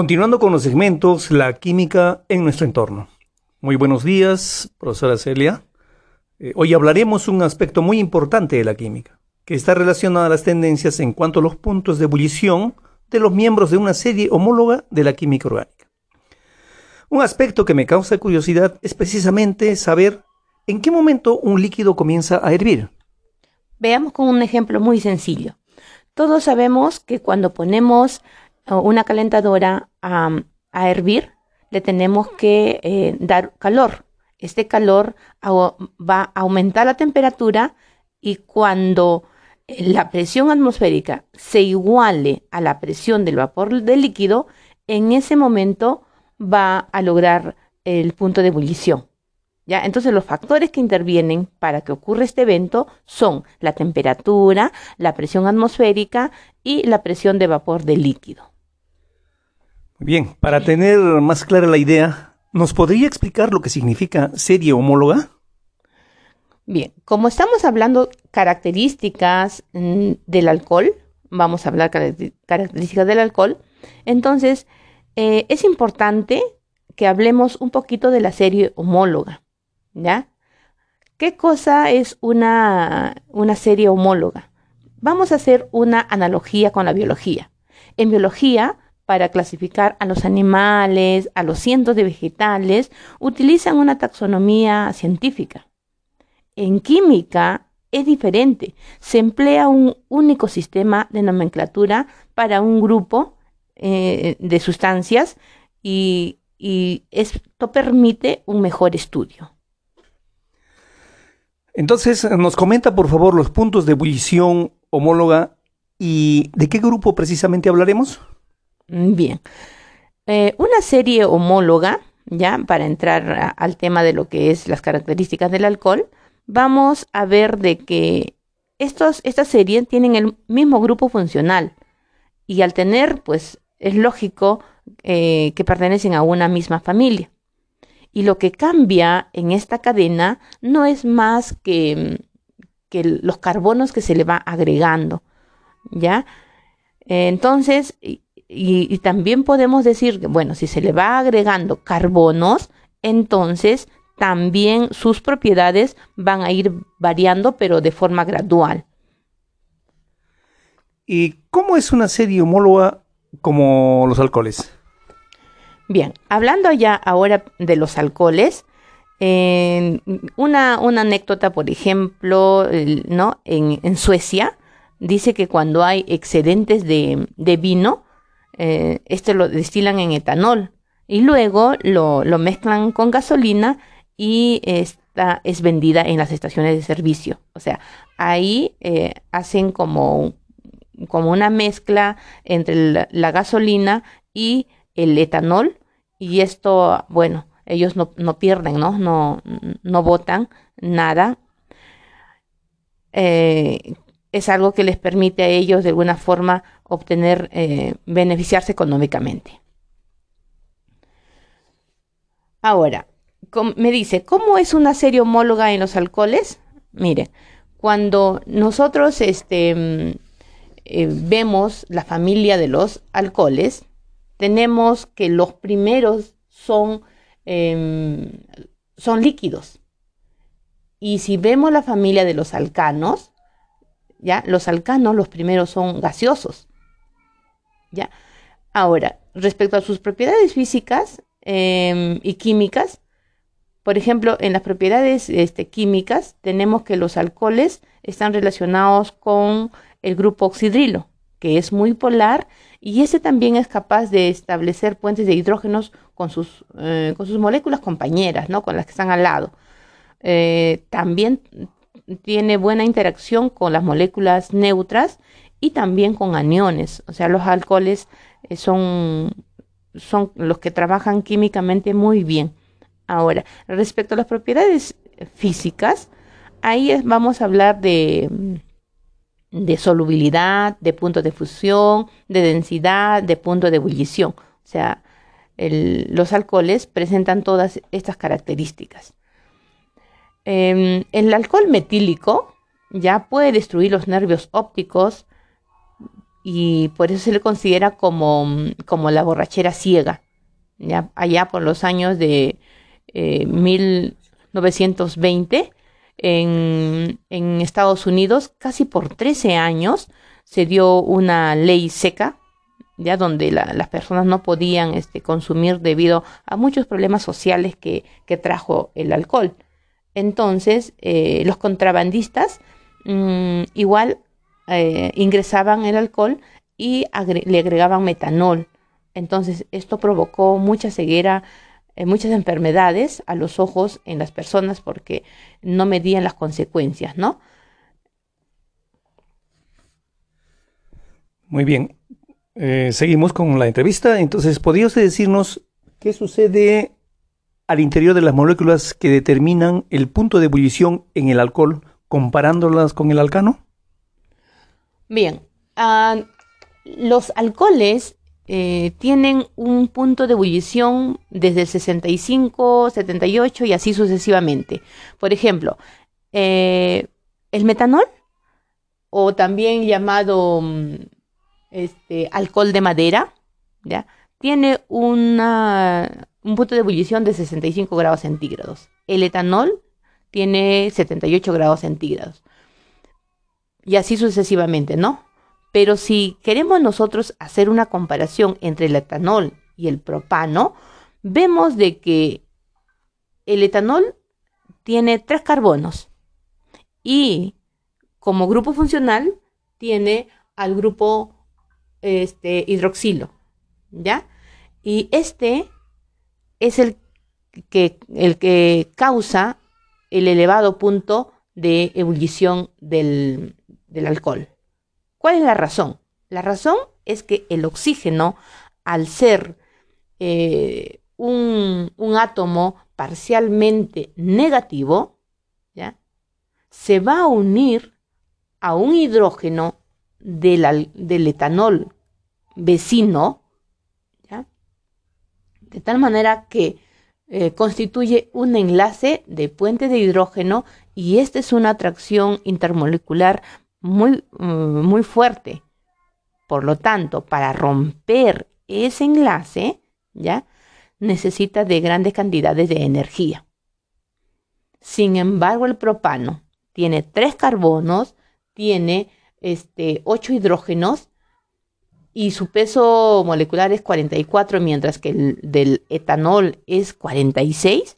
Continuando con los segmentos, la química en nuestro entorno. Muy buenos días, profesora Celia. Eh, hoy hablaremos un aspecto muy importante de la química, que está relacionado a las tendencias en cuanto a los puntos de ebullición de los miembros de una serie homóloga de la química orgánica. Un aspecto que me causa curiosidad es precisamente saber en qué momento un líquido comienza a hervir. Veamos con un ejemplo muy sencillo. Todos sabemos que cuando ponemos una calentadora a, hervir, le tenemos que eh, dar calor. Este calor va a aumentar la temperatura y cuando eh, la presión atmosférica se iguale a la presión del vapor del líquido, en ese momento va a lograr el punto de ebullición. ¿Ya? Entonces los factores que intervienen para que ocurra este evento son la temperatura, la presión atmosférica y la presión de vapor del líquido. Bien, para tener más clara la idea, ¿nos podría explicar lo que significa serie homóloga? Bien, como estamos hablando características mm, del alcohol, vamos a hablar características del alcohol, entonces eh, es importante que hablemos un poquito de la serie homóloga, ¿ya? ¿Qué cosa es una, una serie homóloga? Vamos a hacer una analogía con la biología. En biología para clasificar a los animales, a los cientos de vegetales, utilizan una taxonomía científica. En química es diferente. Se emplea un único sistema de nomenclatura para un grupo eh, de sustancias y, y esto permite un mejor estudio. Entonces, nos comenta por favor los puntos de ebullición homóloga y de qué grupo precisamente hablaremos. Mm, bien. Eh, una serie homóloga, ya para entrar al tema de lo que es las características del alcohol, vamos a ver de que estos, esta serie tienen el mismo grupo funcional y al tener, pues es lógico eh, que pertenecen a una misma familia. Y lo que cambia en esta cadena no es más que, que los carbonos que se le va agregando, ¿ya? Entonces, y, también podemos decir que, bueno, si se le va agregando carbonos, entonces también sus propiedades van a ir variando, pero de forma gradual. ¿Y cómo es una serie homóloga como los alcoholes? Bien, hablando ya ahora de los alcoholes, una, una, anécdota, por ejemplo, ¿no? En, Suecia, dice que cuando hay excedentes de, de vino, eh, este lo destilan en etanol y luego lo, mezclan con gasolina y esta es vendida en las estaciones de servicio. O sea, ahí eh, hacen como, como una mezcla entre la, gasolina y el etanol y esto, bueno, ellos no, pierden, ¿no? No, no botan nada. Eh, es algo que les permite a ellos de alguna forma obtener, eh, beneficiarse económicamente. Ahora, me dice, ¿cómo es una serie homóloga en los alcoholes? Mire, cuando nosotros este, mm, eh, vemos la familia de los alcoholes, tenemos que los primeros son, em, son líquidos. Y si vemos la familia de los alcanos, ya los alcanos, los primeros son gaseosos. ¿Ya? Ahora, respecto a sus propiedades físicas em, y químicas, por ejemplo, en las propiedades este, químicas tenemos que los alcoholes están relacionados con el grupo oxidrilo, que es muy polar y ese también es capaz de establecer puentes de hidrógenos con sus, eh, con sus moléculas compañeras, ¿no? con las que están al lado. Eh, también tiene buena interacción con las moléculas neutras y también con aniones. O sea, los alcoholes eh, son, son los que trabajan químicamente muy bien. Ahora, respecto a las propiedades físicas, ahí vamos a hablar de, de solubilidad, de punto de fusión, de densidad, de punto de ebullición. O sea, los alcoholes presentan todas estas características. Em, el alcohol metílico ya puede destruir los nervios ópticos, y por eso se le considera como, como la borrachera ciega. Ya, allá por los años de 1920, en, en Estados Unidos, casi por 13 años, se dio una ley seca ya donde las personas no podían este, consumir debido a muchos problemas sociales que, trajo el alcohol. Entonces, eh, los contrabandistas mm, igual eh, ingresaban el alcohol y le agregaban metanol. Entonces, esto provocó mucha ceguera, eh, muchas enfermedades a los ojos en las personas porque no medían las consecuencias, ¿no? Muy bien. Eh, seguimos con la entrevista. Entonces, ¿podría usted decirnos qué sucede al interior de las moléculas que determinan el punto de ebullición en el alcohol comparándolas con el alcano? Bien, ah, los alcoholes eh, tienen un punto de ebullición desde el 65, 78 y así sucesivamente. Por ejemplo, eh, el metanol, o también llamado mm, este, alcohol de madera. Tiene una, un punto de ebullición de 65 grados centígrados. El etanol tiene 78 grados centígrados. Y así sucesivamente, ¿no? Pero si queremos nosotros hacer una comparación entre el etanol y el propano, vemos de que el etanol tiene tres carbonos y como grupo funcional tiene al grupo este, hidroxilo, ¿ya? Y este es el que, el que causa el elevado punto de ebullición del, alcohol. ¿Cuál es la razón? La razón es que el oxígeno, al ser eh, un, átomo parcialmente negativo, ¿ya? se va a unir a un hidrógeno del, etanol vecino, de tal manera que eh, constituye un enlace de puente de hidrógeno y esta es una atracción intermolecular muy, mm, muy fuerte. Por lo tanto, para romper ese enlace, ¿ya? necesita de grandes cantidades de energía. Sin embargo, el propano tiene tres carbonos, tiene este, 8 hidrógenos y su peso molecular es 44, mientras que el del etanol es 46,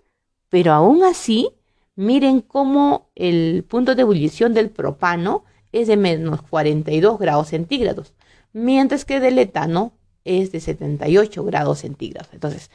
pero aún así, miren cómo el punto de ebullición del propano es de menos 42 grados centígrados, mientras que del etano es de 78 grados centígrados. Entonces,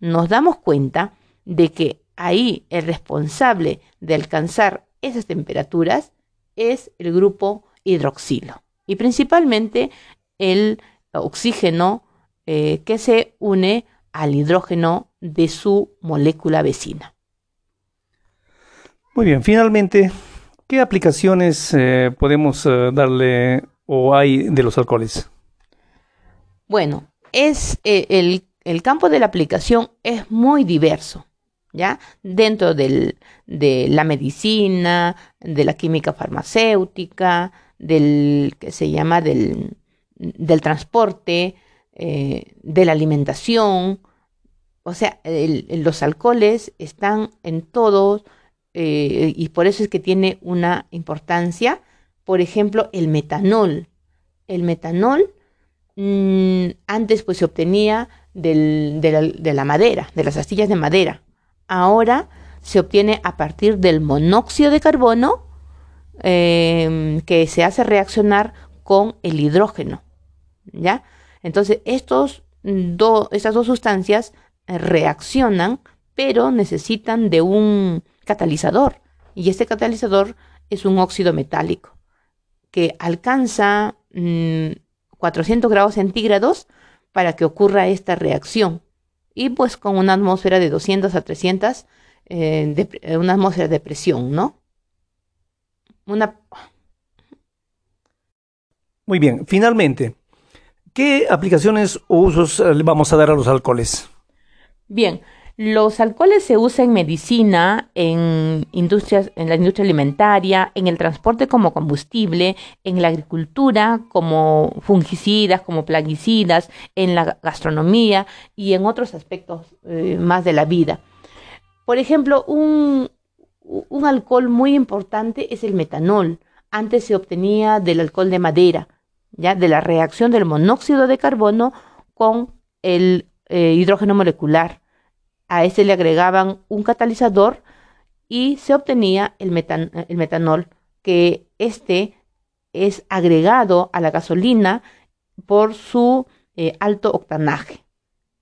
nos damos cuenta de que ahí el responsable de alcanzar esas temperaturas es el grupo hidroxilo y principalmente el oxígeno eh, que se une al hidrógeno de su molécula vecina. Muy bien, finalmente, ¿qué aplicaciones eh, podemos eh, darle o hay de los alcoholes? Bueno, es el, el campo de la aplicación es muy diverso. ¿ya? Dentro del, de la medicina, de la química farmacéutica, del que se llama del, del transporte, eh, de la alimentación. O sea, los alcoholes están en todos eh, y por eso es que tiene una importancia. Por ejemplo, el metanol. El metanol mm, antes pues se obtenía del, de, la, de la madera, de las astillas de madera. Ahora se obtiene a partir del monóxido de carbono Em, que se hace reaccionar con el hidrógeno. ¿Ya? Entonces, estos estas dos sustancias eh, reaccionan, pero necesitan de un catalizador. Y este catalizador es un óxido metálico que alcanza 400 mm, grados centígrados para que ocurra esta reacción. Y pues con una atmósfera de 200 a 300, eh, de, una atmósfera de presión, ¿no? una... Muy bien, finalmente, ¿qué aplicaciones o usos eh, le vamos a dar a los alcoholes? Bien, Los alcoholes se usan en medicina, en industrias, en la industria alimentaria, en el transporte como combustible, en la agricultura como fungicidas, como plaguicidas, en la gastronomía y en otros aspectos eh, más de la vida. Por ejemplo, un, alcohol muy importante es el metanol. Antes se obtenía del alcohol de madera, ya de la reacción del monóxido de carbono con el eh, hidrógeno molecular. A este le agregaban un catalizador y se obtenía el, el metanol, que este es agregado a la gasolina por su eh, alto octanaje.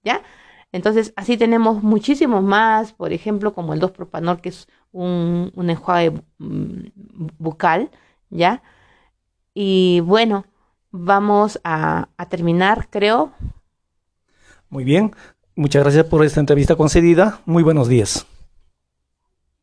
¿Ya? Entonces, así tenemos muchísimos más, por ejemplo, como el 2-propanol, que es un, enjuague mm, bucal, ¿ya? Y bueno, vamos a terminar, creo. Muy bien, muchas gracias por esta entrevista concedida. Muy buenos días.